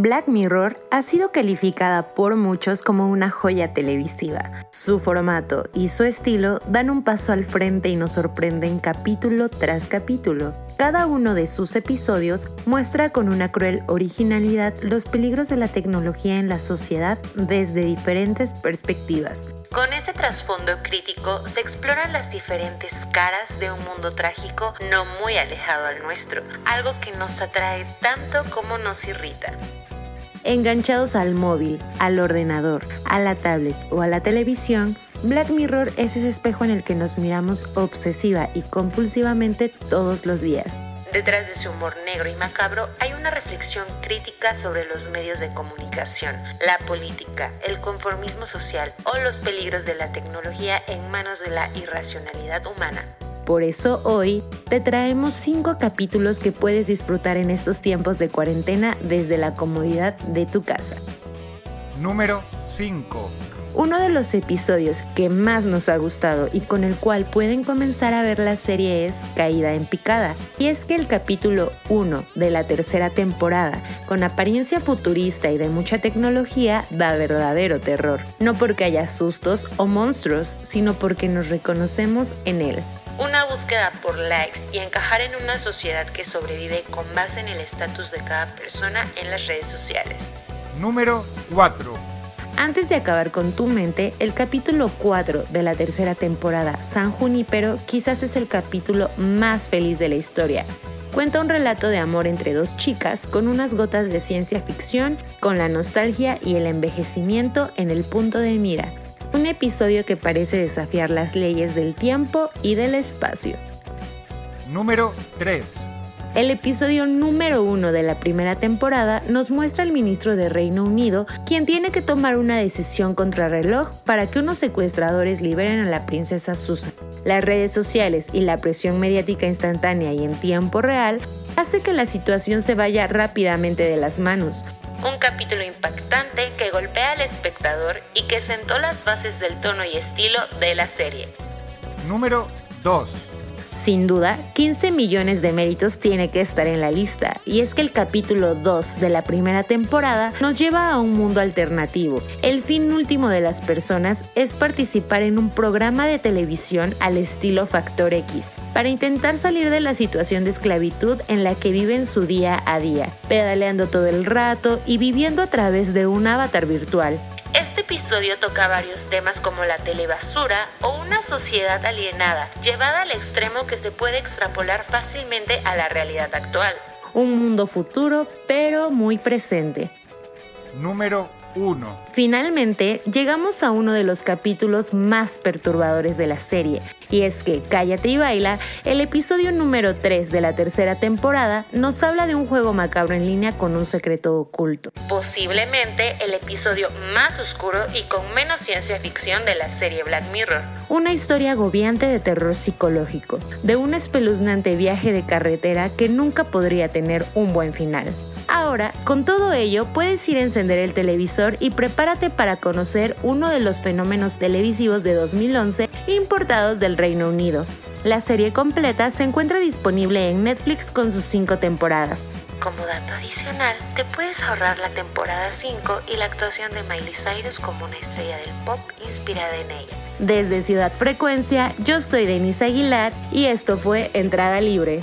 Black Mirror ha sido calificada por muchos como una joya televisiva. Su formato y su estilo dan un paso al frente y nos sorprenden capítulo tras capítulo. Cada uno de sus episodios muestra con una cruel originalidad los peligros de la tecnología en la sociedad desde diferentes perspectivas. Con ese trasfondo crítico se exploran las diferentes caras de un mundo trágico no muy alejado al nuestro, algo que nos atrae tanto como nos irrita. Enganchados al móvil, al ordenador, a la tablet o a la televisión, Black Mirror es ese espejo en el que nos miramos obsesiva y compulsivamente todos los días. Detrás de su humor negro y macabro hay una reflexión crítica sobre los medios de comunicación, la política, el conformismo social o los peligros de la tecnología en manos de la irracionalidad humana. Por eso hoy te traemos 5 capítulos que puedes disfrutar en estos tiempos de cuarentena desde la comodidad de tu casa. Número 5. Uno de los episodios que más nos ha gustado y con el cual pueden comenzar a ver la serie es Caída en Picada. Y es que el capítulo 1 de la tercera temporada, con apariencia futurista y de mucha tecnología, da verdadero terror. No porque haya sustos o monstruos, sino porque nos reconocemos en él. Una búsqueda por likes y encajar en una sociedad que sobrevive con base en el estatus de cada persona en las redes sociales. Número 4. Antes de acabar con tu mente, el capítulo 4 de la tercera temporada, San Junípero, quizás es el capítulo más feliz de la historia. Cuenta un relato de amor entre dos chicas con unas gotas de ciencia ficción, con la nostalgia y el envejecimiento en el punto de mira. Un episodio que parece desafiar las leyes del tiempo y del espacio. Número 3. El episodio número uno de la primera temporada nos muestra al ministro de Reino Unido, quien tiene que tomar una decisión contra reloj para que unos secuestradores liberen a la princesa Susan. Las redes sociales y la presión mediática instantánea y en tiempo real hace que la situación se vaya rápidamente de las manos. Un capítulo impactante que golpea al espectador y que sentó las bases del tono y estilo de la serie. Número 2. Sin duda, 15 millones de méritos tiene que estar en la lista, y es que el capítulo 2 de la primera temporada nos lleva a un mundo alternativo. El fin último de las personas es participar en un programa de televisión al estilo Factor X, para intentar salir de la situación de esclavitud en la que viven su día a día, pedaleando todo el rato y viviendo a través de un avatar virtual. Este episodio toca varios temas como la telebasura o una sociedad alienada, llevada al extremo que se puede extrapolar fácilmente a la realidad actual. Un mundo futuro, pero muy presente. Número 1. Finalmente, llegamos a uno de los capítulos más perturbadores de la serie, y es que Cállate y Baila, el episodio número 3 de la tercera temporada, nos habla de un juego macabro en línea con un secreto oculto. Posiblemente el episodio más oscuro y con menos ciencia ficción de la serie Black Mirror. Una historia agobiante de terror psicológico, de un espeluznante viaje de carretera que nunca podría tener un buen final. Ahora, con todo ello, puedes ir a encender el televisor y prepárate para conocer uno de los fenómenos televisivos de 2011 importados del Reino Unido. La serie completa se encuentra disponible en Netflix con sus cinco temporadas. Como dato adicional, te puedes ahorrar la temporada 5 y la actuación de Miley Cyrus como una estrella del pop inspirada en ella. Desde Ciudad Frecuencia, yo soy Denise Aguilar y esto fue Entrada Libre.